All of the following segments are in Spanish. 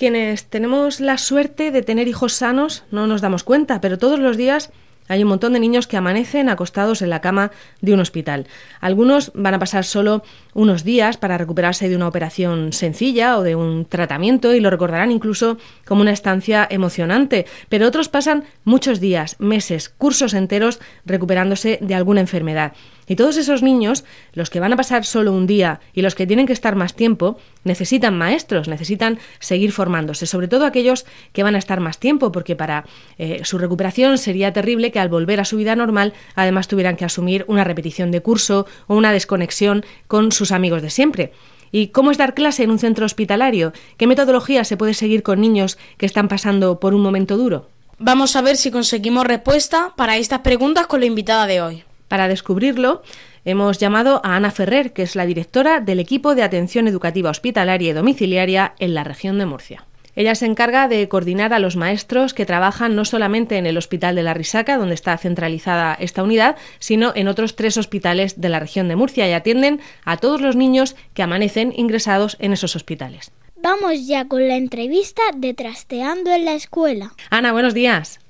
Quienes tenemos la suerte de tener hijos sanos no nos damos cuenta, pero todos los días hay un montón de niños que amanecen acostados en la cama de un hospital. Algunos van a pasar solo unos días para recuperarse de una operación sencilla o de un tratamiento y lo recordarán incluso como una estancia emocionante, pero otros pasan muchos días, meses, cursos enteros recuperándose de alguna enfermedad. Y todos esos niños, los que van a pasar solo un día y los que tienen que estar más tiempo, necesitan maestros, necesitan seguir formándose, sobre todo aquellos que van a estar más tiempo, porque para eh, su recuperación sería terrible que al volver a su vida normal además tuvieran que asumir una repetición de curso o una desconexión con sus amigos de siempre. ¿Y cómo es dar clase en un centro hospitalario? ¿Qué metodología se puede seguir con niños que están pasando por un momento duro? Vamos a ver si conseguimos respuesta para estas preguntas con la invitada de hoy. Para descubrirlo, hemos llamado a Ana Ferrer, que es la directora del equipo de atención educativa hospitalaria y domiciliaria en la región de Murcia. Ella se encarga de coordinar a los maestros que trabajan no solamente en el Hospital de la Risaca, donde está centralizada esta unidad, sino en otros tres hospitales de la región de Murcia y atienden a todos los niños que amanecen ingresados en esos hospitales. Vamos ya con la entrevista de Trasteando en la Escuela. Ana, buenos días.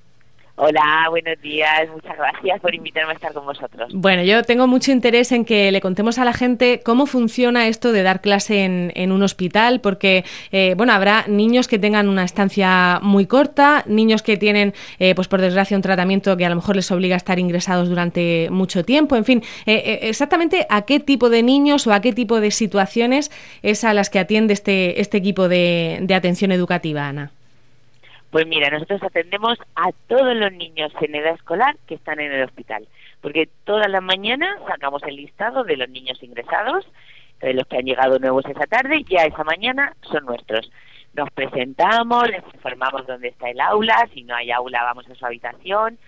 Hola, buenos días. Muchas gracias por invitarme a estar con vosotros. Bueno, yo tengo mucho interés en que le contemos a la gente cómo funciona esto de dar clase en, un hospital, porque, eh, bueno, habrá niños que tengan una estancia muy corta, niños que tienen, eh, pues por desgracia, un tratamiento que a lo mejor les obliga a estar ingresados durante mucho tiempo. En fin, eh, exactamente a qué tipo de niños o a qué tipo de situaciones es a las que atiende este, este equipo de atención educativa, Ana. Pues mira, nosotros atendemos a todos los niños en edad escolar que están en el hospital, porque todas las mañanas sacamos el listado de los niños ingresados, de los que han llegado nuevos esa tarde, ya esa mañana son nuestros. Nos presentamos, les informamos dónde está el aula, si no hay aula vamos a su habitación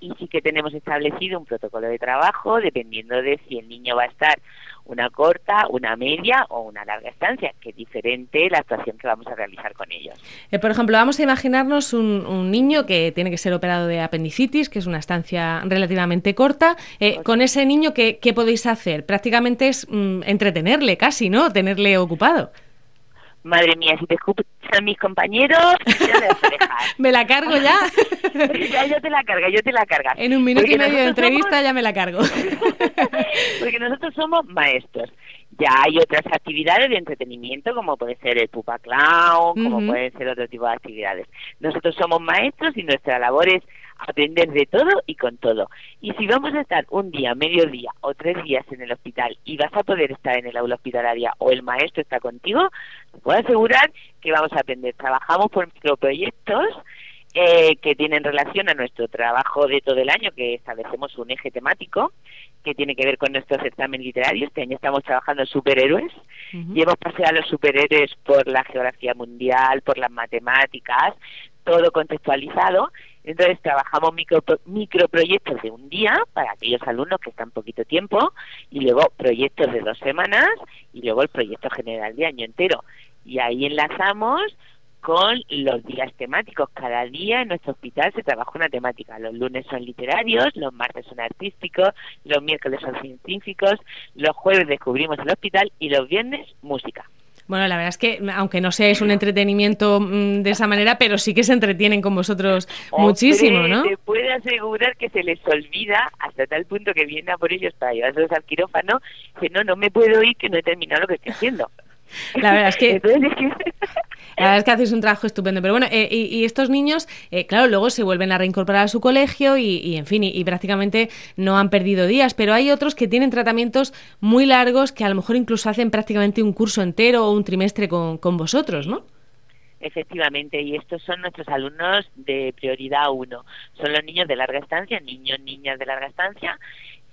y sí que tenemos establecido un protocolo de trabajo dependiendo de si el niño va a estar una corta, una media o una larga estancia, que es diferente la actuación que vamos a realizar con ellos. Eh, por ejemplo, vamos a imaginarnos un, niño que tiene que ser operado de apendicitis, que es una estancia relativamente corta. Eh, con ese niño, ¿qué, podéis hacer? Prácticamente es mm, entretenerle casi, ¿no? Tenerle ocupado. Madre mía, si te escuchan mis compañeros, ya me vas a dejar. ¿Me la cargo ya? ya yo te la cargo, yo te la cargo. En un minuto y medio de entrevista ya me la cargo. Porque nosotros somos maestros. Ya hay otras actividades de entretenimiento, como puede ser el pupa clown, como pueden ser otro tipo de actividades. Nosotros somos maestros y nuestra labor es aprender de todo y con todo. Y si vamos a estar un día, medio día o tres días en el hospital y vas a poder estar en el aula hospitalaria o el maestro está contigo, te puedo asegurar que vamos a aprender. Trabajamos por microproyectos eh, que tienen relación a nuestro trabajo de todo el año, que establecemos un eje temático que tiene que ver con nuestro certamen literario. Este año estamos trabajando en superhéroes y hemos paseado a los superhéroes por la geografía mundial, por las matemáticas, todo contextualizado. Entonces trabajamos micro, microproyectos de un día para aquellos alumnos que están poquito tiempo y luego proyectos de dos semanas y luego el proyecto general de año entero. Y ahí enlazamos con los días temáticos. Cada día en nuestro hospital se trabaja una temática. Los lunes son literarios, los martes son artísticos, los miércoles son científicos, los jueves descubrimos el hospital y los viernes música. Bueno, la verdad es que, aunque no seáis un entretenimiento mm, de esa manera, pero sí que se entretienen con vosotros muchísimo, ¿no? Te puedo asegurar que se les olvida hasta tal punto que vienen a por ellos para llevarlos al quirófano, que no, no me puedo ir, que no he terminado lo que estoy haciendo. La verdad es que... La verdad es que haces un trabajo estupendo. Pero bueno, eh, y, estos niños, eh, claro, luego se vuelven a reincorporar a su colegio y, en fin, y, prácticamente no han perdido días. Pero hay otros que tienen tratamientos muy largos que a lo mejor incluso hacen prácticamente un curso entero o un trimestre con, con vosotros, ¿no? Efectivamente, y estos son nuestros alumnos de prioridad uno. Son los niños de larga estancia, niños, niñas de larga estancia,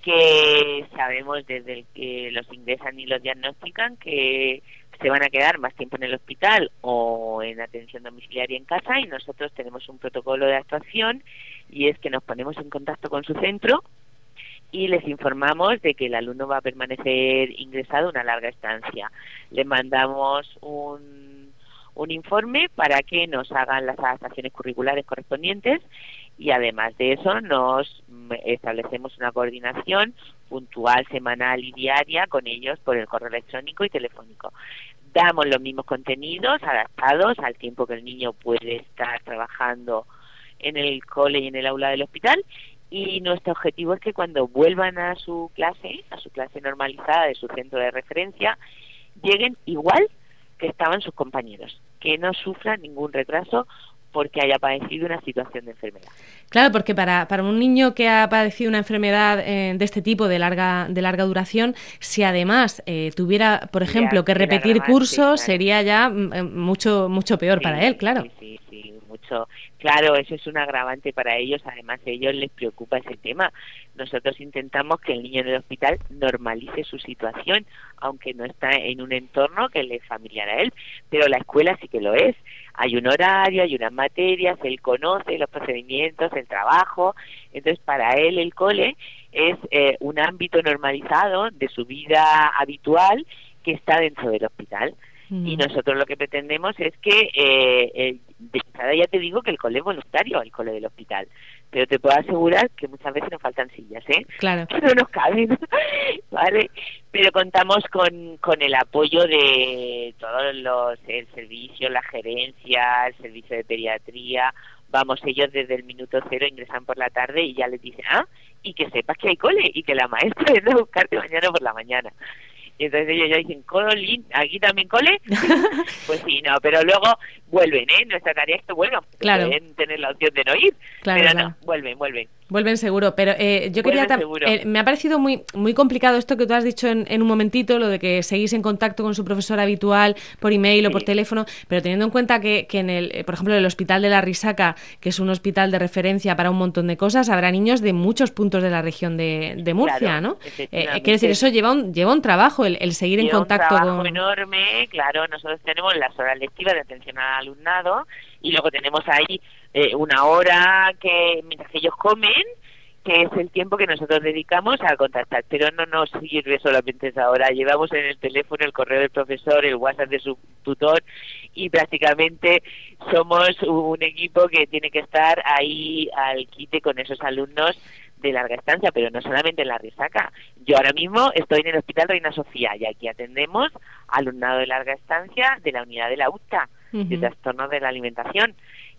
que sabemos desde el que los ingresan y los diagnostican que se van a quedar más tiempo en el hospital o en atención domiciliaria en casa y nosotros tenemos un protocolo de actuación y es que nos ponemos en contacto con su centro y les informamos de que el alumno va a permanecer ingresado una larga estancia. Le mandamos un, un informe para que nos hagan las adaptaciones curriculares correspondientes y además de eso nos establecemos una coordinación puntual, semanal y diaria con ellos por el correo electrónico y telefónico. Damos los mismos contenidos adaptados al tiempo que el niño puede estar trabajando en el cole y en el aula del hospital. Y nuestro objetivo es que cuando vuelvan a su clase, a su clase normalizada de su centro de referencia, lleguen igual que estaban sus compañeros, que no sufran ningún retraso porque haya padecido una situación de enfermedad. Claro, porque para, para un niño que ha padecido una enfermedad eh, de este tipo, de larga, de larga duración, si además eh, tuviera, por ejemplo, que repetir cursos, sería ya mm, eh, mucho, mucho peor para él, claro. Sí, sí, mucho. Claro, eso es un agravante para ellos, además a ellos les preocupa ese tema. Nosotros intentamos que el niño en el hospital normalice su situación, aunque no está en un entorno que le es familiar a él, pero la escuela sí que lo es hay un horario, hay unas materias, él conoce los procedimientos, el trabajo, entonces para él el cole es eh, un ámbito normalizado de su vida habitual que está dentro del hospital. Y nosotros lo que pretendemos es que, eh, de entrada ya te digo que el cole es voluntario, el cole del hospital pero te puedo asegurar que muchas veces nos faltan sillas, ¿eh? Claro. No nos caben, ¿vale? Pero contamos con, con el apoyo de todos los, el servicio, la gerencia, el servicio de pediatría, vamos, ellos desde el minuto cero ingresan por la tarde y ya les dicen, ah, y que sepas que hay cole y que la maestra viene a buscarte mañana por la mañana. Y entonces ellos ya dicen, Colin, ¿aquí también cole? pues sí, no, pero luego vuelven, ¿eh? Nuestra tarea es que vuelvan. Claro. Pueden tener la opción de no ir, claro, pero no, vuelven, vuelven. Vuelven seguro, pero eh, yo quería eh, me ha parecido muy muy complicado esto que tú has dicho en, un momentito, lo de que seguís en contacto con su profesor habitual por email o por teléfono, pero teniendo en cuenta que, que en el, eh, por ejemplo, el hospital de la Risaca, que es un hospital de referencia para un montón de cosas, habrá niños de muchos puntos de la región de, de Murcia, ¿no? quiere decir, eso lleva un, lleva un trabajo, el, seguir en contacto un trabajo enorme, claro, nosotros tenemos las horas lectivas de atención al alumnado y luego tenemos ahí eh, una hora que mientras ellos comen que es el tiempo que nosotros dedicamos a contactar, pero no nos sirve solamente esa hora. Llevamos en el teléfono el correo del profesor, el WhatsApp de su tutor y prácticamente somos un equipo que tiene que estar ahí al quite con esos alumnos de larga estancia, pero no solamente en la risaca. Yo ahora mismo estoy en el Hospital Reina Sofía y aquí atendemos alumnado de larga estancia de la unidad de la UTA, de trastornos de la alimentación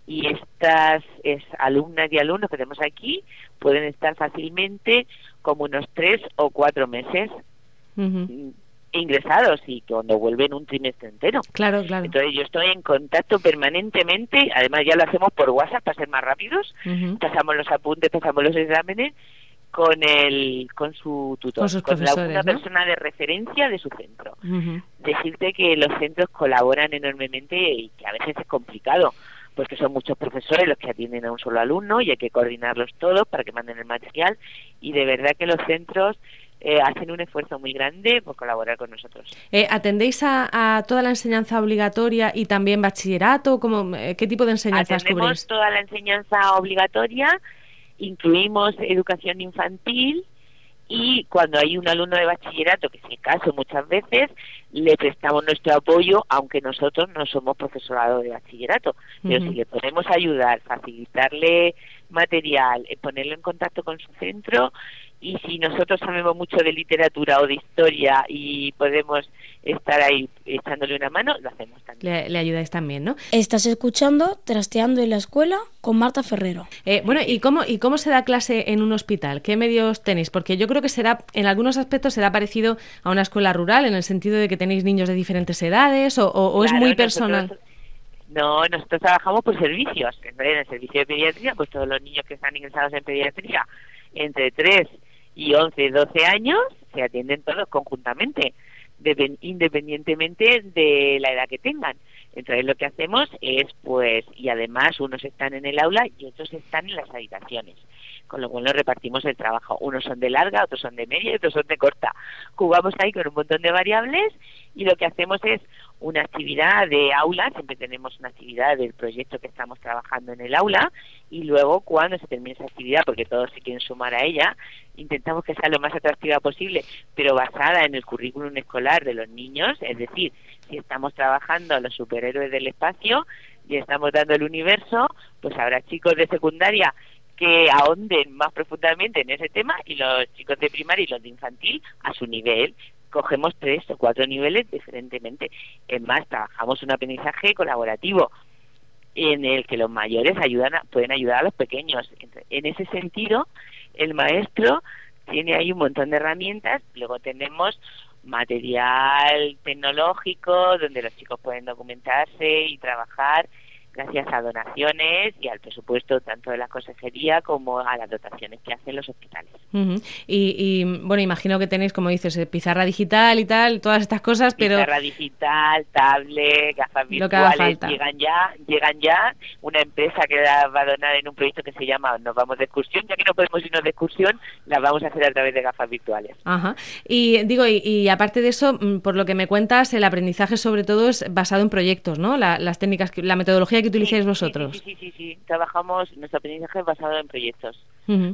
y estas alumnas y alumnos que tenemos aquí pueden estar fácilmente como unos tres o cuatro meses ingresados y cuando vuelven un trimestre entero. Claro, claro. Entonces yo estoy en contacto permanentemente, además ya lo hacemos por WhatsApp para ser más rápidos, pasamos los apuntes, pasamos los exámenes con el con su tutor, con, la, una persona de referencia de su centro. Decirte que los centros colaboran enormemente y que a veces es complicado pues que son muchos profesores los que atienden a un solo alumno y hay que coordinarlos todos para que manden el material y de verdad que los centros eh, hacen un esfuerzo muy grande por colaborar con nosotros. Eh, ¿Atendéis a, toda la enseñanza obligatoria y también bachillerato? ¿Cómo, eh, ¿Qué tipo de enseñanzas Atendemos toda la enseñanza obligatoria, incluimos educación infantil, y cuando hay un alumno de bachillerato, que es el caso muchas veces, le prestamos nuestro apoyo, aunque nosotros no somos profesorado de bachillerato. Pero si le podemos ayudar, facilitarle material, eh, ponerlo en contacto con su centro, y si nosotros sabemos mucho de literatura o de historia y podemos estar ahí echándole una mano, lo hacemos también. Le, ayudáis también, ¿no? Estás escuchando Trasteando en la Escuela con Marta Ferrero. Eh, bueno, ¿y cómo, ¿y cómo se da clase en un hospital? ¿Qué medios tenéis? Porque yo creo que será, en algunos aspectos será parecido a una escuela rural, en el sentido de que tenéis niños de diferentes edades, o, es muy personal. no, nosotros trabajamos por servicios. En el servicio de pediatría, pues todos los niños que están ingresados en pediatría entre 3 y 11, 12 años se atienden todos conjuntamente, independientemente de la edad que tengan. Entonces lo que hacemos es, pues, y además unos están en el aula y otros están en las habitaciones con lo cual nos repartimos el trabajo. Unos son de larga, otros son de media y otros son de corta. Jugamos ahí con un montón de variables y lo que hacemos es una actividad de aula, siempre tenemos una actividad del proyecto que estamos trabajando en el aula y luego cuando se termine esa actividad, porque todos se quieren sumar a ella, intentamos que sea lo más atractiva posible, pero basada en el currículum escolar de los niños, es decir, si estamos trabajando los superhéroes del espacio y estamos dando el universo, pues habrá chicos de secundaria que ahonden más profundamente en ese tema y los chicos de primaria y los de infantil a su nivel. Cogemos tres o cuatro niveles diferentemente. Es más, trabajamos un aprendizaje colaborativo en el que los mayores ayudan pueden ayudar a los pequeños. En ese sentido, el maestro tiene ahí un montón de herramientas. Luego tenemos material tecnológico donde los chicos pueden documentarse y trabajar gracias a donaciones y al presupuesto tanto de la consejería como a las dotaciones que hacen los hospitales. y, bueno, imagino que tenéis, como dices, eh, pizarra digital y tal, todas estas cosas, pero... Pizarra digital, tablet, gafas virtuales, llegan ya, llegan ya. Una empresa que la va a donar en un proyecto que se llama Nos vamos de excursión, ya que no podemos irnos de excursión, las vamos a hacer a través de gafas virtuales. Ajá. Y digo, y, aparte de eso, mm, por lo que me cuentas, el aprendizaje sobre todo es basado en proyectos, ¿no? las técnicas, la metodología que utilizáis vosotros. Sí, sí, sí, Trabajamos, nuestro aprendizaje es basado en proyectos.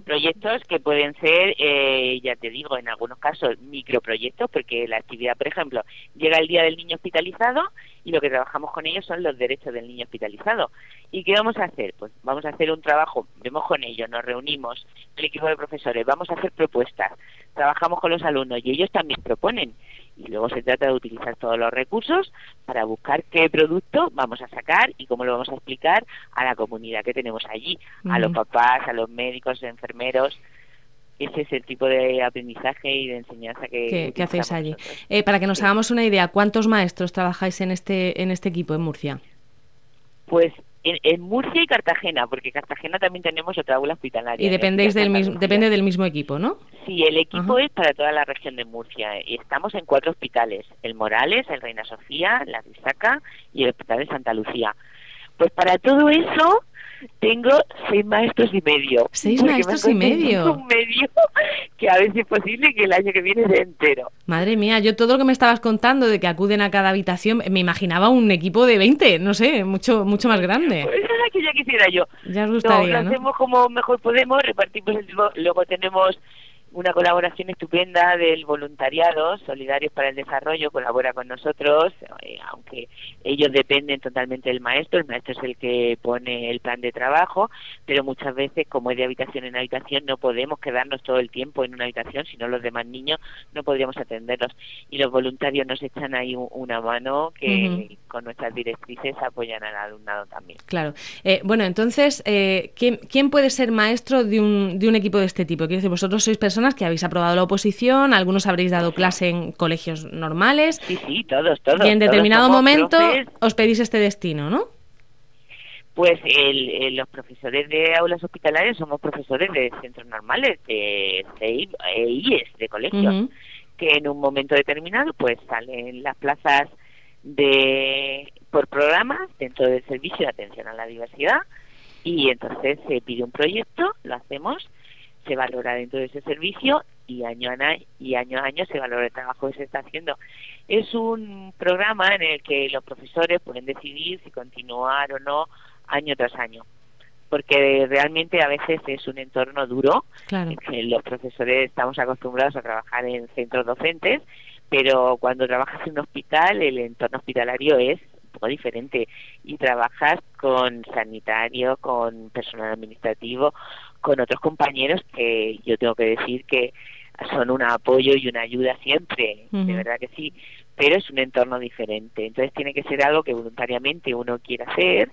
Proyectos que pueden ser, eh, ya te digo, en algunos casos microproyectos, porque la actividad, por ejemplo, llega el día del niño hospitalizado y lo que trabajamos con ellos son los derechos del niño hospitalizado. ¿Y qué vamos a hacer? Pues vamos a hacer un trabajo, vemos con ellos, nos reunimos, el equipo de profesores, vamos a hacer propuestas, trabajamos con los alumnos y ellos también proponen y luego se trata de utilizar todos los recursos para buscar qué producto vamos a sacar y cómo lo vamos a explicar a la comunidad que tenemos allí, a los papás, a los médicos, enfermeros. Ese es el tipo de aprendizaje y de enseñanza que, hacéis allí. Eh, para que nos hagamos una idea, ¿cuántos maestros trabajáis en este, en este equipo en Murcia? Pues en, Murcia y Cartagena, porque Cartagena también tenemos otra aula hospitalaria. Y dependéis del mismo, depende del mismo equipo, ¿no? Sí, el equipo es para toda la región de Murcia y estamos en cuatro hospitales, el Morales, el Reina Sofía, la Risaca y el Hospital de Santa Lucía. Pues para todo eso tengo seis maestros y medio. Seis maestros y medio. Un medio que a ver si es posible que el año que viene sea entero. Madre mía, yo todo lo que me estabas contando de que acuden a cada habitación, me imaginaba un equipo de 20, no sé, mucho mucho más grande. Pues esa es que ya quisiera yo. Ya os gustaría, lo hacemos como mejor podemos, repartimos el luego tenemos una colaboración estupenda del voluntariado Solidarios para el Desarrollo, colabora con nosotros, eh, aunque ellos dependen totalmente del maestro, el maestro es el que pone el plan de trabajo, pero muchas veces, como es de habitación en habitación, no podemos quedarnos todo el tiempo en una habitación, sino los demás niños no podríamos atenderlos. Y los voluntarios nos echan ahí una mano que con nuestras directrices apoyan al alumnado también. Claro. Eh, bueno, entonces, eh, ¿quién, ¿quién, puede ser maestro de un, de un equipo de este tipo? Quiero decir, vosotros sois personas que habéis aprobado la oposición, algunos habréis dado clase en colegios normales. Sí, sí, todos, todos. Y en determinado momento os pedís este destino, ¿no? Pues el, los profesores de aulas hospitalarias somos profesores de centros normales, de CEIS, e de colegios, que en un momento determinado pues salen las plazas de por programas dentro del servicio de atención a la diversidad y entonces se pide un proyecto, lo hacemos se valora dentro de ese servicio y año a año, y año a año se valora el trabajo que se está haciendo. Es un programa en el que los profesores pueden decidir si continuar o no año tras año porque realmente a veces es un entorno duro. Claro. Que los profesores estamos acostumbrados a trabajar en centros docentes, pero cuando trabajas en un hospital, el entorno hospitalario es poco diferente y trabajas con sanitario, con personal administrativo, con otros compañeros que yo tengo que decir que son un apoyo y una ayuda siempre, de verdad que sí, pero es un entorno diferente. Entonces tiene que ser algo que voluntariamente uno quiera hacer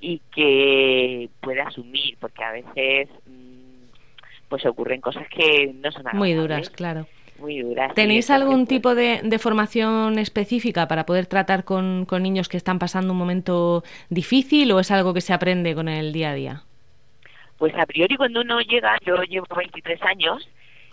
y que pueda asumir, porque a veces mm, pues ocurren cosas que no son muy duras, claro. Muy duras. ¿Tenéis algún tipo de, de, formación específica para poder tratar con, con niños que están pasando un momento difícil o es algo que se aprende con el día a día? Pues a priori cuando uno llega, yo llevo 23 años,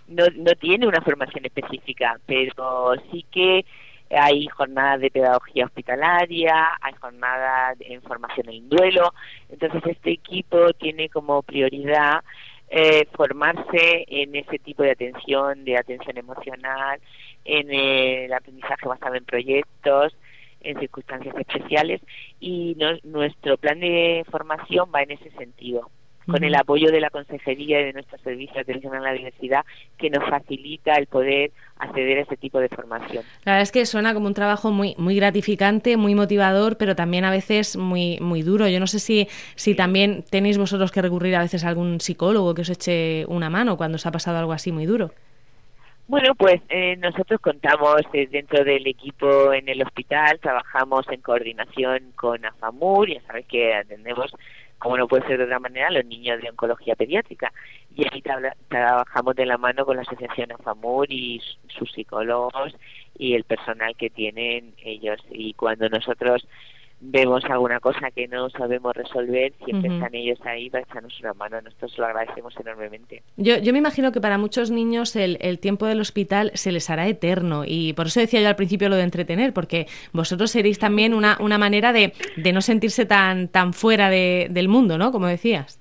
no, no tiene una formación específica, pero sí que hay jornadas de pedagogía hospitalaria, hay jornadas en formación en duelo, entonces este equipo tiene como prioridad eh, formarse en ese tipo de atención, de atención emocional, en el aprendizaje basado en proyectos, en circunstancias especiales y nuestro plan de formación va en ese sentido con el apoyo de la Consejería y de nuestro Servicio de Atención a la Diversidad, que nos facilita el poder acceder a ese tipo de formación. La verdad es que suena como un trabajo muy muy gratificante, muy motivador, pero también a veces muy muy duro. Yo no sé si, si también tenéis vosotros que recurrir a veces a algún psicólogo que os eche una mano cuando os ha pasado algo así muy duro. Bueno, pues eh, nosotros contamos eh, dentro del equipo en el hospital, trabajamos en coordinación con AFAMUR, ya sabes que atendemos como no puede ser de otra manera, los niños de oncología pediátrica. Y aquí trabajamos de la mano con la Asociación AFAMUR y sus psicólogos y el personal que tienen ellos. Y cuando nosotros vemos alguna cosa que no sabemos resolver, siempre están ellos ahí para echarnos una mano. Nosotros lo agradecemos enormemente. Yo, yo me imagino que para muchos niños el, el, tiempo del hospital se les hará eterno y por eso decía yo al principio lo de entretener, porque vosotros seréis también una, una manera de, de no sentirse tan, tan fuera de, del mundo, ¿no? Como decías.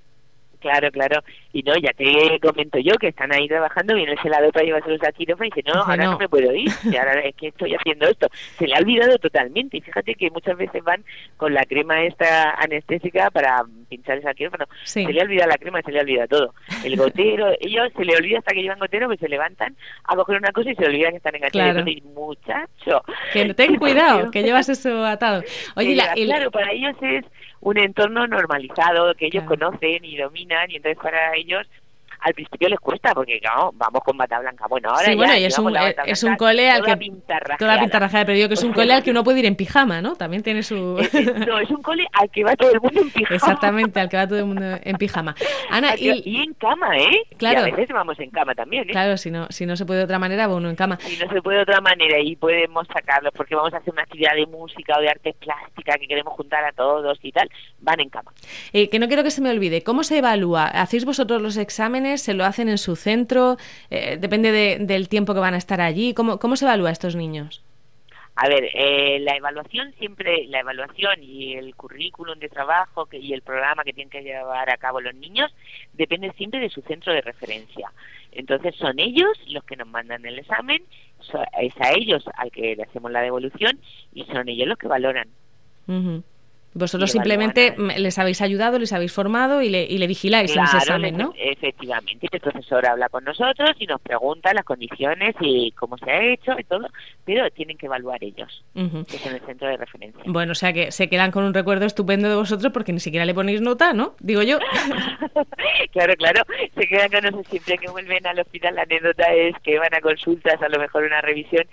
Claro, claro. Y no, ya te comento yo que están ahí trabajando, viene el celador para llevarse a quirófano y dice, no, ahora no. me puedo ir, y ahora es que estoy haciendo esto. Se le ha olvidado totalmente. Y fíjate que muchas veces van con la crema esta anestésica para pincharles al quirófano. Se le ha olvidado la crema, se le ha olvidado todo. El gotero, ellos se le olvida hasta que llevan gotero, pues se levantan a coger una cosa y se olvidan que están en claro. Y muchacho. Que ten cuidado, que llevas eso atado. Oye, la, claro, para ellos es un entorno normalizado que ellos conocen y dominan y entonces para ellos al principio les cuesta porque vamos con bata blanca. Bueno, ahora sí, bueno, y es un, es un cole al que toda la pinta rajada, pero digo que es un cole al que uno puede ir en pijama, ¿no? También tiene su No, es un cole al que va todo el mundo en pijama. Exactamente, al que va todo el mundo en pijama. Ana, y, en cama, ¿eh? Claro. Y a veces vamos en cama también, ¿eh? Claro, si no si no se puede de otra manera, bueno, en cama. Si no se puede de otra manera y podemos sacarlos porque vamos a hacer una actividad de música o de arte plástica que queremos juntar a todos y tal, van en cama. Eh, que no quiero que se me olvide, ¿cómo se evalúa? ¿Hacéis vosotros los exámenes? ¿Se lo hacen en su centro? Eh, ¿Depende del tiempo que van a estar allí? ¿Cómo, cómo se evalúa a estos niños? A ver, eh, la evaluación siempre, la evaluación y el currículum de trabajo que, y el programa que tienen que llevar a cabo los niños depende siempre de su centro de referencia. Entonces son ellos los que nos mandan el examen, es a ellos al que le hacemos la devolución y son ellos los que valoran. Vosotros simplemente les habéis ayudado, les habéis formado y le, y le vigiláis en ese examen, ¿no? Efectivamente, el profesor habla con nosotros y nos pregunta las condiciones y cómo se ha hecho y todo, pero tienen que evaluar ellos, que es en el centro de referencia. Bueno, o sea que se quedan con un recuerdo estupendo de vosotros porque ni siquiera le ponéis nota, ¿no? Digo yo. claro, claro, se quedan con nosotros siempre que vuelven al hospital. La anécdota es que van a consultas, a lo mejor una revisión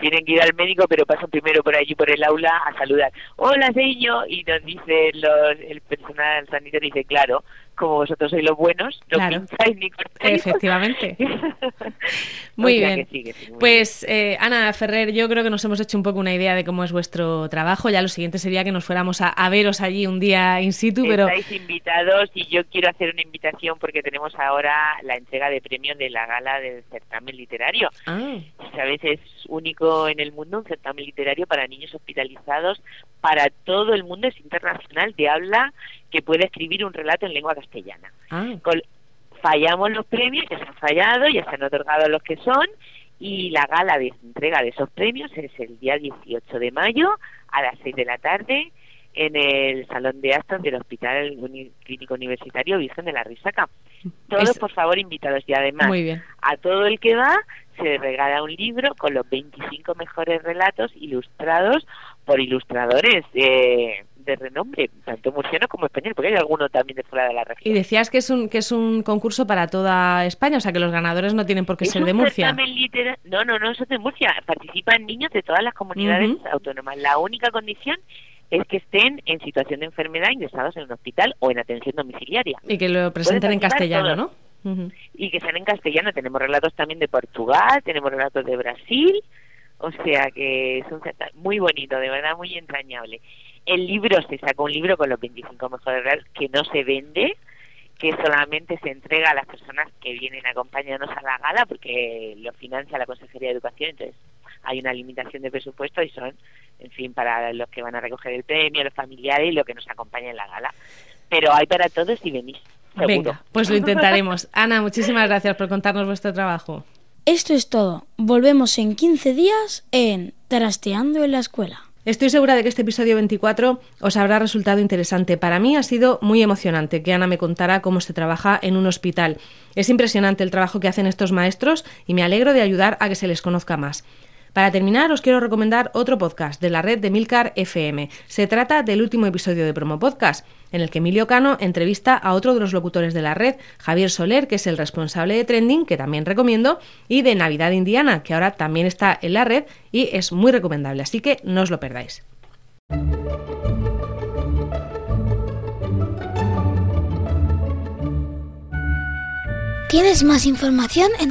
tienen que ir al médico, pero pasan primero por allí, por el aula, a saludar. Hola, señor, y nos dice el personal sanitario, dice, claro, como vosotros sois los buenos, no pincháis ni cortáis. Efectivamente. Muy bien. pues, eh, Ana Ferrer, yo creo que nos hemos hecho un poco una idea de cómo es vuestro trabajo. Ya lo siguiente sería que nos fuéramos a, veros allí un día in situ, pero... Estáis invitados y yo quiero hacer una invitación porque tenemos ahora la entrega de premios de la gala del certamen literario. Ah. Sabes, es único en el mundo un certamen literario para niños hospitalizados, para todo el mundo, es internacional, de habla que puede escribir un relato en lengua castellana. Ah. fallamos los premios, ya se han fallado, ya se han otorgado los que son, y la gala de entrega de esos premios es el día 18 de mayo a las 6 de la tarde en el Salón de Aston del Hospital Clínico Universitario Virgen de la Risaca. Todos, por favor, invitados. Y además, a todo el que va se regala un libro con los 25 mejores relatos ilustrados por ilustradores de, de renombre, tanto murciano como español, porque hay alguno también de fuera de la región. Y decías que es un que es un concurso para toda España, o sea que los ganadores no tienen por qué ser de Murcia. No, no, no son de Murcia, participan niños de todas las comunidades autónomas. La única condición es que estén en situación de enfermedad ingresados en un hospital o en atención domiciliaria. Y que lo presenten en castellano, ¿no? Y que sean en castellano. Tenemos relatos también de Portugal, tenemos relatos de Brasil, o sea que es un muy bonito, de verdad muy entrañable. El libro se sacó un libro con los 25 mejores relatos que no se vende, que solamente se entrega a las personas que vienen a acompañarnos a la gala porque lo financia la Consejería de Educación, entonces hay una limitación de presupuesto y son, en fin, para los que van a recoger el premio, los familiares y los que nos acompañan en la gala. Pero hay para todos y venís. Seguro. Venga, pues lo intentaremos. Ana, muchísimas gracias por contarnos vuestro trabajo. Esto es todo. Volvemos en 15 días en Trasteando en la Escuela. Estoy segura de que este episodio 24 os habrá resultado interesante. Para mí ha sido muy emocionante que Ana me contara cómo se trabaja en un hospital. Es impresionante el trabajo que hacen estos maestros y me alegro de ayudar a que se les conozca más. Para terminar, os quiero recomendar otro podcast de la red de Milcar FM. Se trata del último episodio de Promo Podcast, en el que Emilio Cano entrevista a otro de los locutores de la red, Javier Soler, que es el responsable de Trending, que también recomiendo, y de Navidad Indiana, que ahora también está en la red y es muy recomendable, así que no os lo perdáis. Tienes más información en